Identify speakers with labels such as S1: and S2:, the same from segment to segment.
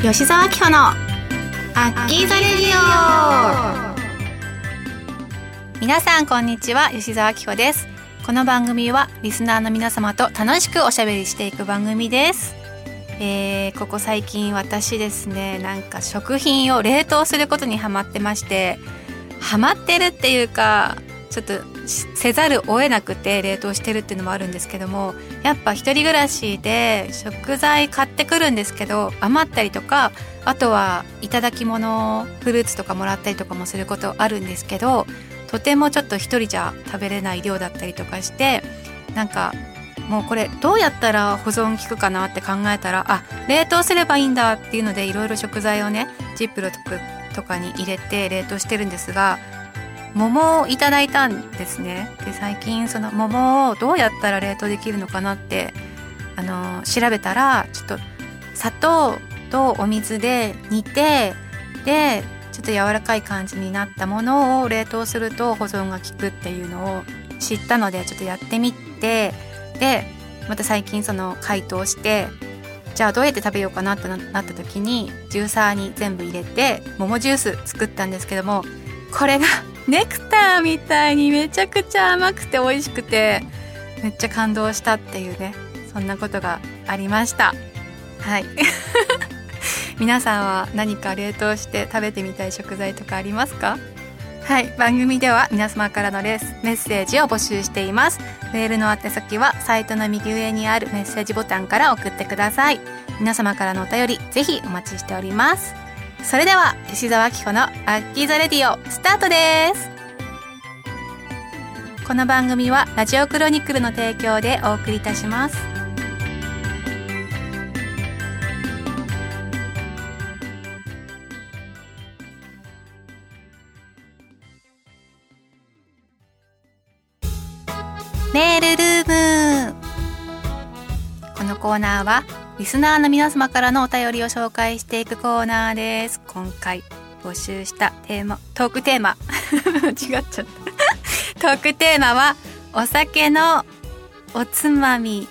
S1: 吉澤明穂のアッキーザレディオ。皆さんこんにちは吉澤明穂です。この番組はリスナーの皆様と楽しくおしゃべりしていく番組です。えー、ここ最近私ですねなんか食品を冷凍することにハマってましてハマってるっていうかちょっとせざるを得なくて冷凍してるっていうのもあるんですけどもやっぱ一人暮らしで食材買ってくるんですけど余ったりとかあとは頂き物フルーツとかもらったりとかもすることあるんですけどとてもちょっと一人じゃ食べれない量だったりとかしてなんかもうこれどうやったら保存効くかなって考えたらあ冷凍すればいいんだっていうのでいろいろ食材をねジップロとかに入れて冷凍してるんですが桃をいただいたんですね。で最近その桃をどうやったら冷凍できるのかなってあの調べたらちょっと砂糖とお水で煮てでちょっと柔らかい感じになったものを冷凍すると保存が効くっていうのを知ったのでちょっとやってみてでまた最近その解凍してじゃあどうやって食べようかなってなった時にジューサーに全部入れて桃ジュース作ったんですけどもこれがネクターみたいにめちゃくちゃ甘くて美味しくてめっちゃ感動したっていうねそんなことがありました。はい。皆さんは何か冷凍して食べてみたい食材とかありますか？はい。番組では皆様からのレースメッセージを募集しています。メールの宛先はサイトの右上にあるメッセージボタンから送ってください。皆様からのお便りぜひお待ちしております。それでは石澤明子のアッキーザレディオスタートです。この番組はラジオクロニクルの提供でお送りいたします。メールルーム。このコーナーはリスナーの皆様からのお便りを紹介していくコーナーです。今回募集したテーマ、トークテーマ。間 違っちゃった。トークテーマは、お酒のおつまみ、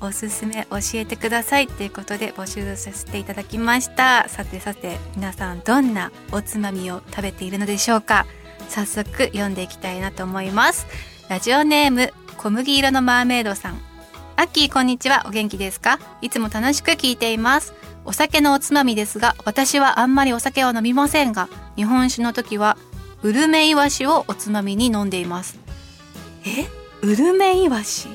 S1: おすすめ教えてくださいということで募集させていただきました。さてさて、皆さんどんなおつまみを食べているのでしょうか？早速読んでいきたいなと思います。ラジオネーム、小麦色のマーメイドさん。アッキーこんにちは。お元気ですか？いつも楽しく聞いています。お酒のおつまみですが私はあんまりお酒は飲みませんが日本酒の時はウルメイワシをおつまみに飲んでいます。え？ウルメイワシ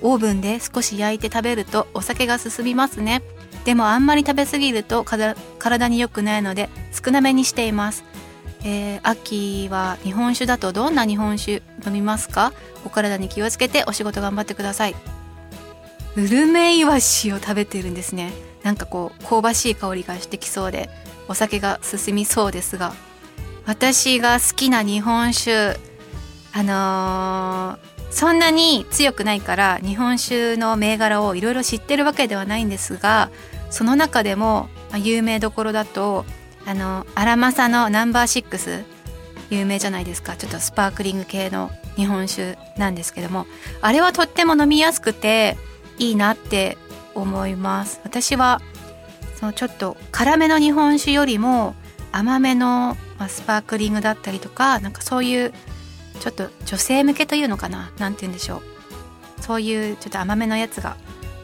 S1: オーブンで少し焼いて食べるとお酒が進みますね。でもあんまり食べ過ぎると体に良くないので少なめにしています。えー、秋は日本酒だとどんな日本酒飲みますか？お体に気をつけてお仕事頑張ってください。ウルメイワシを食べてるんですね。なんかこう香ばしい香りがしてきそうでお酒が進みそうですが私が好きな日本酒あのー、そんなに強くないから日本酒の銘柄をいろいろ知ってるわけではないんですがその中でも有名どころだとあの荒政のナンバーシックス有名じゃないですか。ちょっとスパークリング系の日本酒なんですけどもあれはとっても飲みやすくていいなって思います。私はそのちょっと辛めの日本酒よりも甘めの、まスパークリングだったりとかなんかそういうちょっと女性向けというのかな？何て言うんでしょう。そういうちょっと甘めのやつが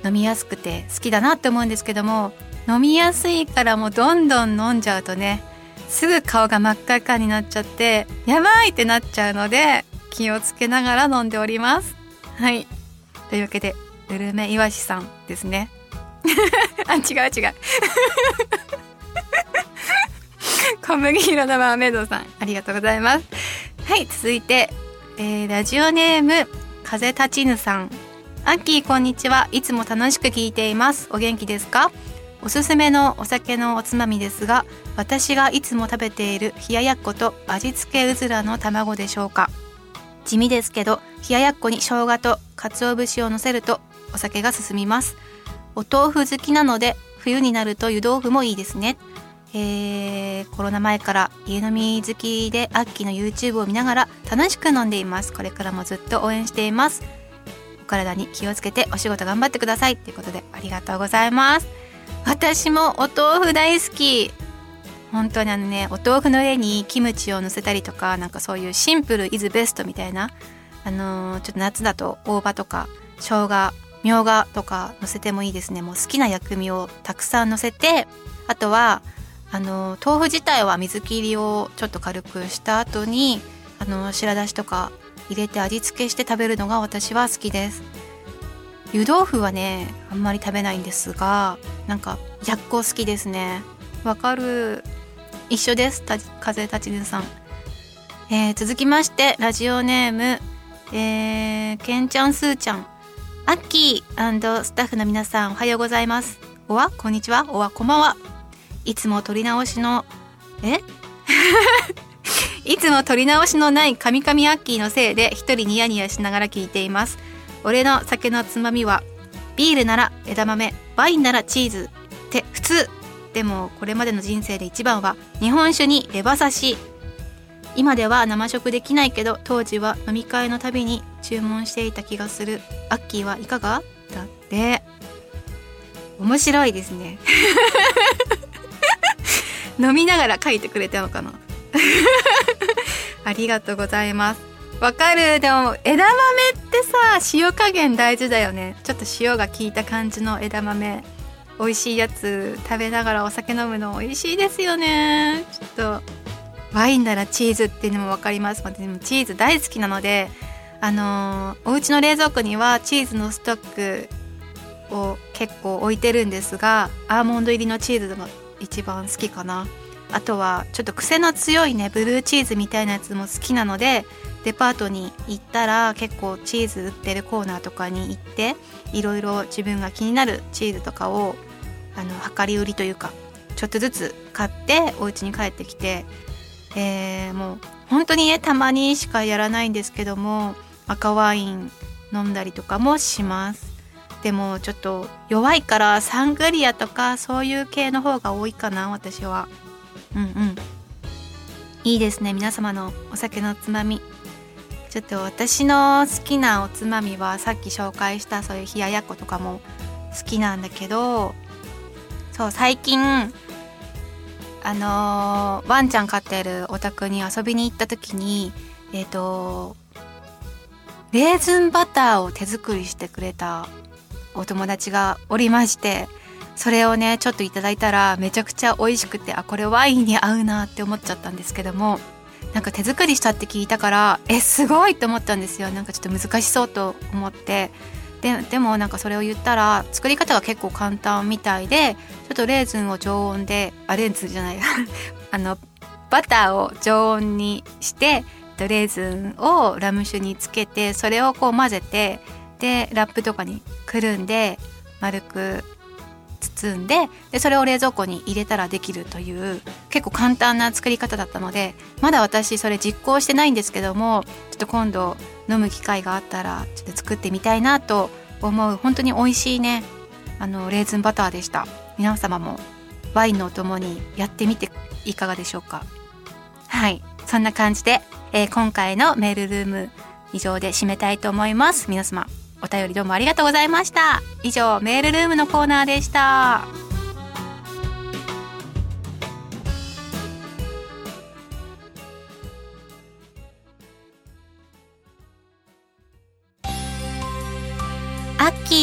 S1: 飲みやすくて好きだなって思うんですけども飲みやすいからもうどんどん飲んじゃうとねすぐ顔が真っ赤っかになっちゃってやばいってなっちゃうので気をつけながら飲んでおります。はい。というわけでグルメいわしさんですね。あ違う違う。小麦色のマーメイドさんありがとうございます。はい続いて、えー、ラジオネーム風立ちぬさん。アッキーこんにちは。いつも楽しく聞いています。お元気ですか？おすすめのお酒のおつまみですが私がいつも食べている冷ややっこと味付けうずらの卵でしょうか？地味ですけど冷ややっこに生姜と鰹節をのせるとお酒が進みます。お豆腐好きなので冬になると湯豆腐もいいですね。えー、コロナ前から家飲み好きでアッキーの YouTube を見ながら楽しく飲んでいます。これからもずっと応援しています。お体に気をつけてお仕事頑張ってください。ということでありがとうございます。私もお豆腐大好き。本当にあのねお豆腐の上にキムチをのせたりとかなんかそういうシンプルイズベストみたいなあのー、ちょっと夏だと大葉とか生姜みょうがとかのせてもいいですね。もう好きな薬味をたくさんのせてあとはあの豆腐自体は水切りをちょっと軽くした後にあの白だしとか入れて味付けして食べるのが私は好きです。湯豆腐はねあんまり食べないんですがなんか逆光好きですね。わかる？一緒です。風立ちぬさん、えー、続きましてラジオネームえー、けんちゃんすーちゃん。アッキースタッフの皆さんおはようございます。おわこんにちは。おわこんばんは。いつも撮り直しのえ？いつも撮り直しのないカミカミアッキーのせいで一人ニヤニヤしながら聞いています。俺の酒のつまみはビールなら枝豆ワインならチーズ。って普通。でもこれまでの人生で一番は日本酒にレバ刺し。今では生食できないけど当時は飲み会のたびに注文していた気がする。アッキーはいかが？だって。面白いですね。飲みながら書いてくれたのかな？ありがとうございます。わかる。でも枝豆ってさ塩加減大事だよね。ちょっと塩が効いた感じの枝豆。美味しいやつ食べながらお酒飲むの美味しいですよね。ちょっとワインならチーズっていうのも分かります。でもチーズ大好きなのであのー、お家の冷蔵庫にはチーズのストックを結構置いてるんですがアーモンド入りのチーズが一番好きかな。あとはちょっと癖の強いねブルーチーズみたいなやつも好きなのでデパートに行ったら結構チーズ売ってるコーナーとかに行っていろいろ自分が気になるチーズとかをあの量り売りというかちょっとずつ買ってお家に帰ってきて、えー、もう本当にねたまにしかやらないんですけども赤ワイン飲んだりとかもします。でもちょっと弱いからサングリアとかそういう系の方が多いかな私は。うんうん。いいですね皆様のお酒のつまみ。ちょっと私の好きなおつまみはさっき紹介したそういう冷ややっことかも好きなんだけどそう最近あのー、ワンちゃん飼ってるお宅に遊びに行った時にえっ、ー、とレーズンバターを手作りしてくれたお友達がおりましてそれをねちょっといただいたらめちゃくちゃ美味しくてあこれワインに合うなって思っちゃったんですけどもなんか手作りしたって聞いたからえすごいって思ったんですよ。なんかちょっと難しそうと思って。ででもなんかそれを言ったら作り方が結構簡単みたいでちょっとレーズンを常温であレーズンじゃない。あのバターを常温にしてレーズンをラム酒につけてそれをこう混ぜてでラップとかにくるんで丸く包んででそれを冷蔵庫に入れたらできるという結構簡単な作り方だったのでまだ私それ実行してないんですけどもちょっと今度飲む機会があったらちょっと作ってみたいなと思う。本当に美味しいね。あのレーズンバターでした。皆様もワインのお供にやってみていかがでしょうか。はい。そんな感じで、えー、今回のメールルーム以上で締めたいと思います。皆様お便りどうもありがとうございました。以上メールルームのコーナーでした。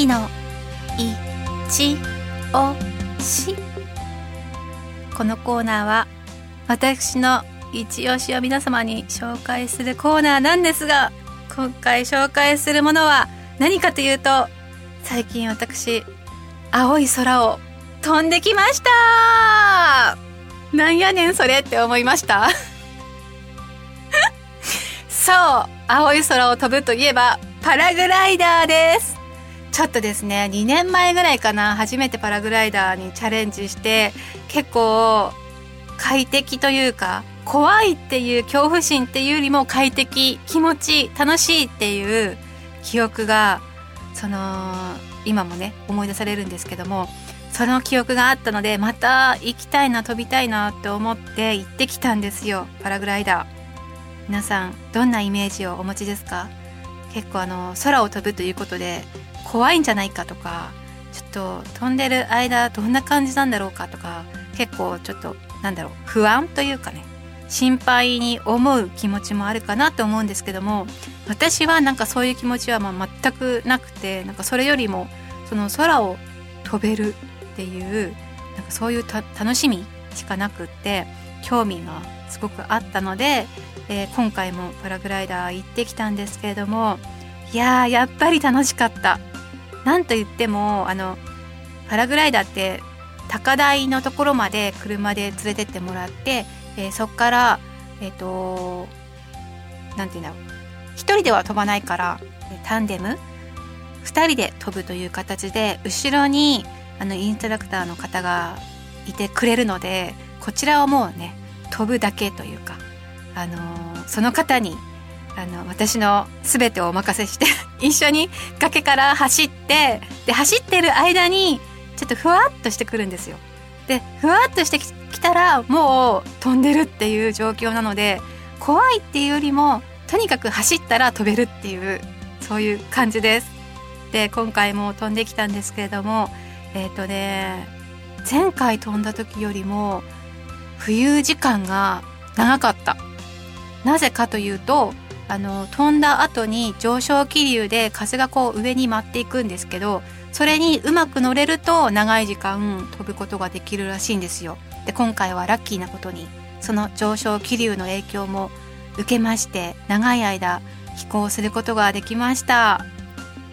S1: ーのいちおし。このコーナーは私の一押しを皆様に紹介するコーナーなんですが今回紹介するものは何かというと最近私青い空を飛んできました。なんやねんそれって思いました。そう青い空を飛ぶといえばパラグライダーです。ちょっとですね2年前ぐらいかな初めてパラグライダーにチャレンジして結構快適というか怖いっていう恐怖心っていうよりも快適気持ち楽しいっていう記憶がその今もね思い出されるんですけどもその記憶があったのでまた行きたいな飛びたいなって思って行ってきたんですよパラグライダー。皆さんどんなイメージをお持ちですか？結構あの空を飛ぶということで怖いんじゃないかとかちょっと飛んでる間どんな感じなんだろうかとか結構ちょっとなんだろう不安というかね心配に思う気持ちもあるかなと思うんですけども私はなんかそういう気持ちはまあ全くなくてなんかそれよりもその空を飛べるっていうなんかそういう楽しみしかなくって興味がすごくあったので、えー、今回もパラグライダー行ってきたんですけれどもいやーやっぱり楽しかった。なんと言ってもあのパラグライダーって高台のところまで車で連れてってもらって、えー、そこからえっ、ー、と何て言うんだろう。1人では飛ばないからタンデム。2人で飛ぶという形で後ろにあのインストラクターの方がいてくれるのでこちらはもうね飛ぶだけというか、あのー、その方にあの私の全てをお任せして 一緒に崖から走ってで走ってる間にちょっとふわっとしてくるんですよ。でふわっとしてきたらもう飛んでるっていう状況なので怖いっていうよりもとにかく走ったら飛べるっていうそういう感じです。で今回も飛んできたんですけれどもえっ、ー、とね前回飛んだ時よりも浮遊時間が長かった。なぜかというとあの飛んだ後に上昇気流で風がこう上に舞っていくんですけどそれにうまく乗れると長い時間飛ぶことができるらしいんですよ。で今回はラッキーなことにその上昇気流の影響も受けまして長い間飛行することができました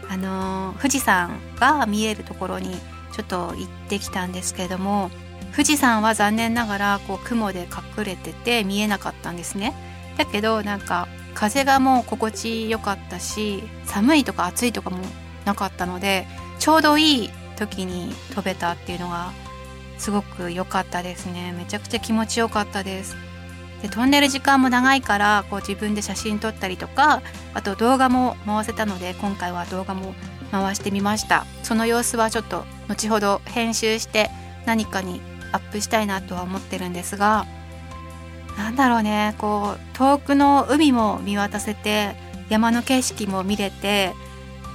S1: あの富士山が見えるところにちょっと行ってきたんですけれども富士山は残念ながらこう雲で隠れてて見えなかったんですねだけどなんか風がもう心地よかったし寒いとか暑いとかもなかったのでちょうどいい時に飛べたっていうのがすごく良かったですね。めちゃくちゃ気持ちよかったです。で飛んでる時間も長いからこう自分で写真撮ったりとかあと動画も回せたので今回は動画も回してみました。その様子はちょっと後ほど編集して何かにアップしたいなとは思ってるんですがなんだろうね。こう遠くの海も見渡せて山の景色も見れて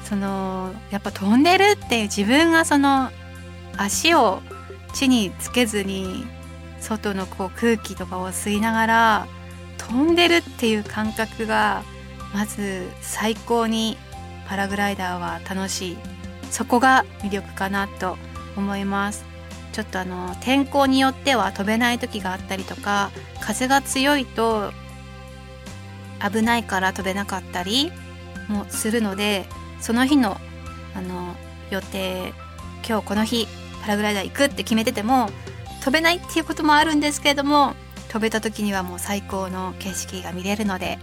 S1: そのやっぱ飛んでるっていう自分がその足を地につけずに外のこう空気とかを吸いながら飛んでるっていう感覚がまず最高にパラグライダーは楽しい。そこが魅力かなと思います。ちょっとあの天候によっては飛べない時があったりとか風が強いと危ないから飛べなかったりもするのでその日のあの予定今日この日パラグライダー行くって決めてても飛べないっていうこともあるんですけれども飛べた時にはもう最高の景色が見れるので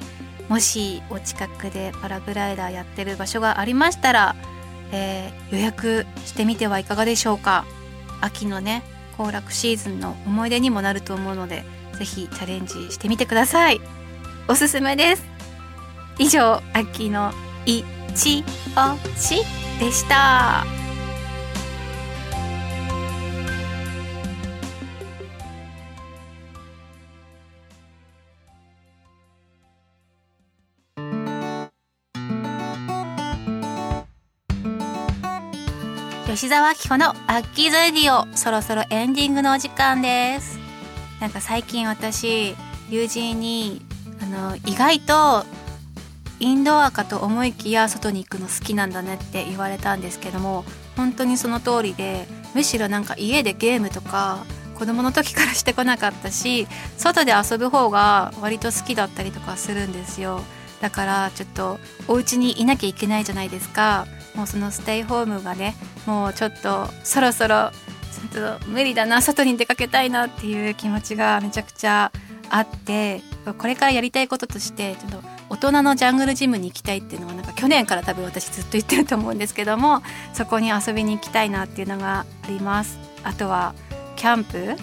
S1: もしお近くでパラグライダーやってる場所がありましたら、えー、予約してみてはいかがでしょうか？秋のね行楽シーズンの思い出にもなると思うので是非チャレンジしてみてください。おすすめです。以上秋のいちおしでした。吉沢明子のアッキーズレディオそろそろエンディングのお時間です。なんか最近私友人にあの意外とインドアかと思いきや外に行くの好きなんだねって言われたんですけども本当にその通りでむしろなんか家でゲームとか子供の時からしてこなかったし外で遊ぶ方が割と好きだったりとかするんですよ。だからちょっとお家にいなきゃいけないじゃないですか。もうそのステイホームがねもうちょっとそろそろちょっと無理だな外に出かけたいなっていう気持ちがめちゃくちゃあってこれからやりたいこととしてちょっと大人のジャングルジムに行きたいっていうのはなんか去年から多分私ずっと言ってると思うんですけどもそこに遊びに行きたいなっていうのがあります。あとはキャンプ。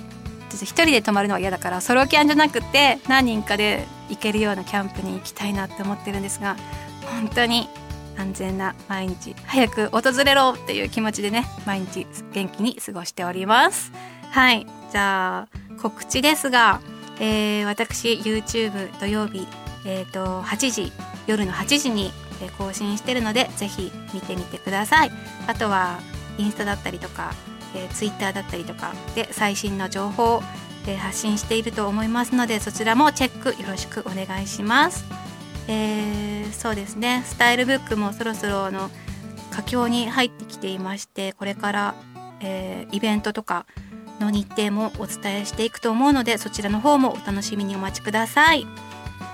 S1: 一人で泊まるのは嫌だからソロキャンじゃなくて何人かで行けるようなキャンプに行きたいなって思ってるんですが本当に安全な毎日早く訪れろっていう気持ちでね毎日元気に過ごしております。はい。じゃあ告知ですが、えー、私 YouTube 土曜日、えーと、8時夜の8時に更新してるのでぜひ見てみてください。あとはインスタだったりとか、えー、ツイッターだったりとかで最新の情報を、え、発信していると思いますのでそちらもチェックよろしくお願いします。えー、そうですね。スタイルブックもそろそろあの佳境に入ってきていましてこれから、えー、イベントとかの日程もお伝えしていくと思うのでそちらの方もお楽しみにお待ちください。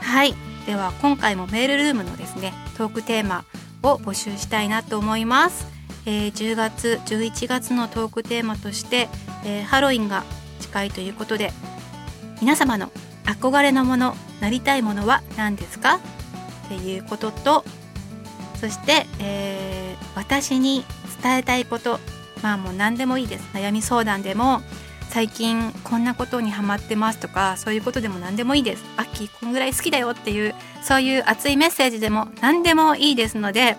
S1: はい。では今回もメールルームのですねトークテーマを募集したいなと思います、えー、10月11月のトークテーマとして、えー、ハロウィンが近いということで皆様の憧れのものなりたいものは何ですか？っていうこととそして、えー、私に伝えたいことまあもう何でもいいです。悩み相談でも最近こんなことにハマってますとかそういうことでも何でもいいです。アッキーこんぐらい好きだよっていうそういう熱いメッセージでも何でもいいですので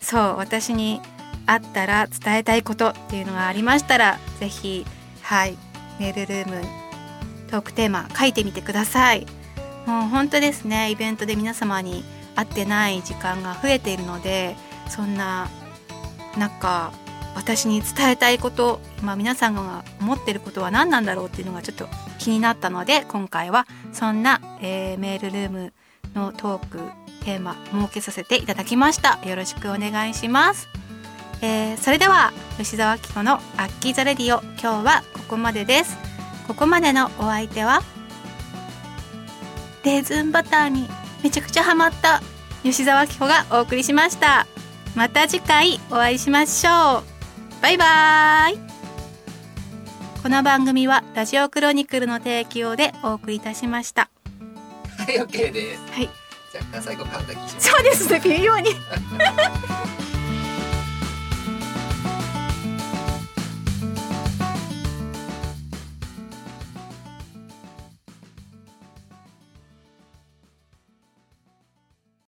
S1: そう私にあったら伝えたいことっていうのがありましたら是非はいメールルームトークテーマ書いてみてください。もう本当ですねイベントで皆様に会ってない時間が増えているのでそんななんか私に伝えたいこと今皆さんが思ってることは何なんだろうっていうのがちょっと気になったので今回はそんな、えー、メールルームのトークテーマ設けさせていただきました。よろしくお願いします、えー、それでは吉澤明子のアッキーザレディオ今日はここまでです。ここまでのお相手はレーズンバターにめちゃくちゃハマった。吉澤明子がお送りしました。また次回お会いしましょう。バイバーイ。この番組はラジオクロニクルの提供でお送りいたしました。
S2: はい OK です。
S1: はい。
S2: 若干最後噛んだ気します。
S1: そうですね微妙に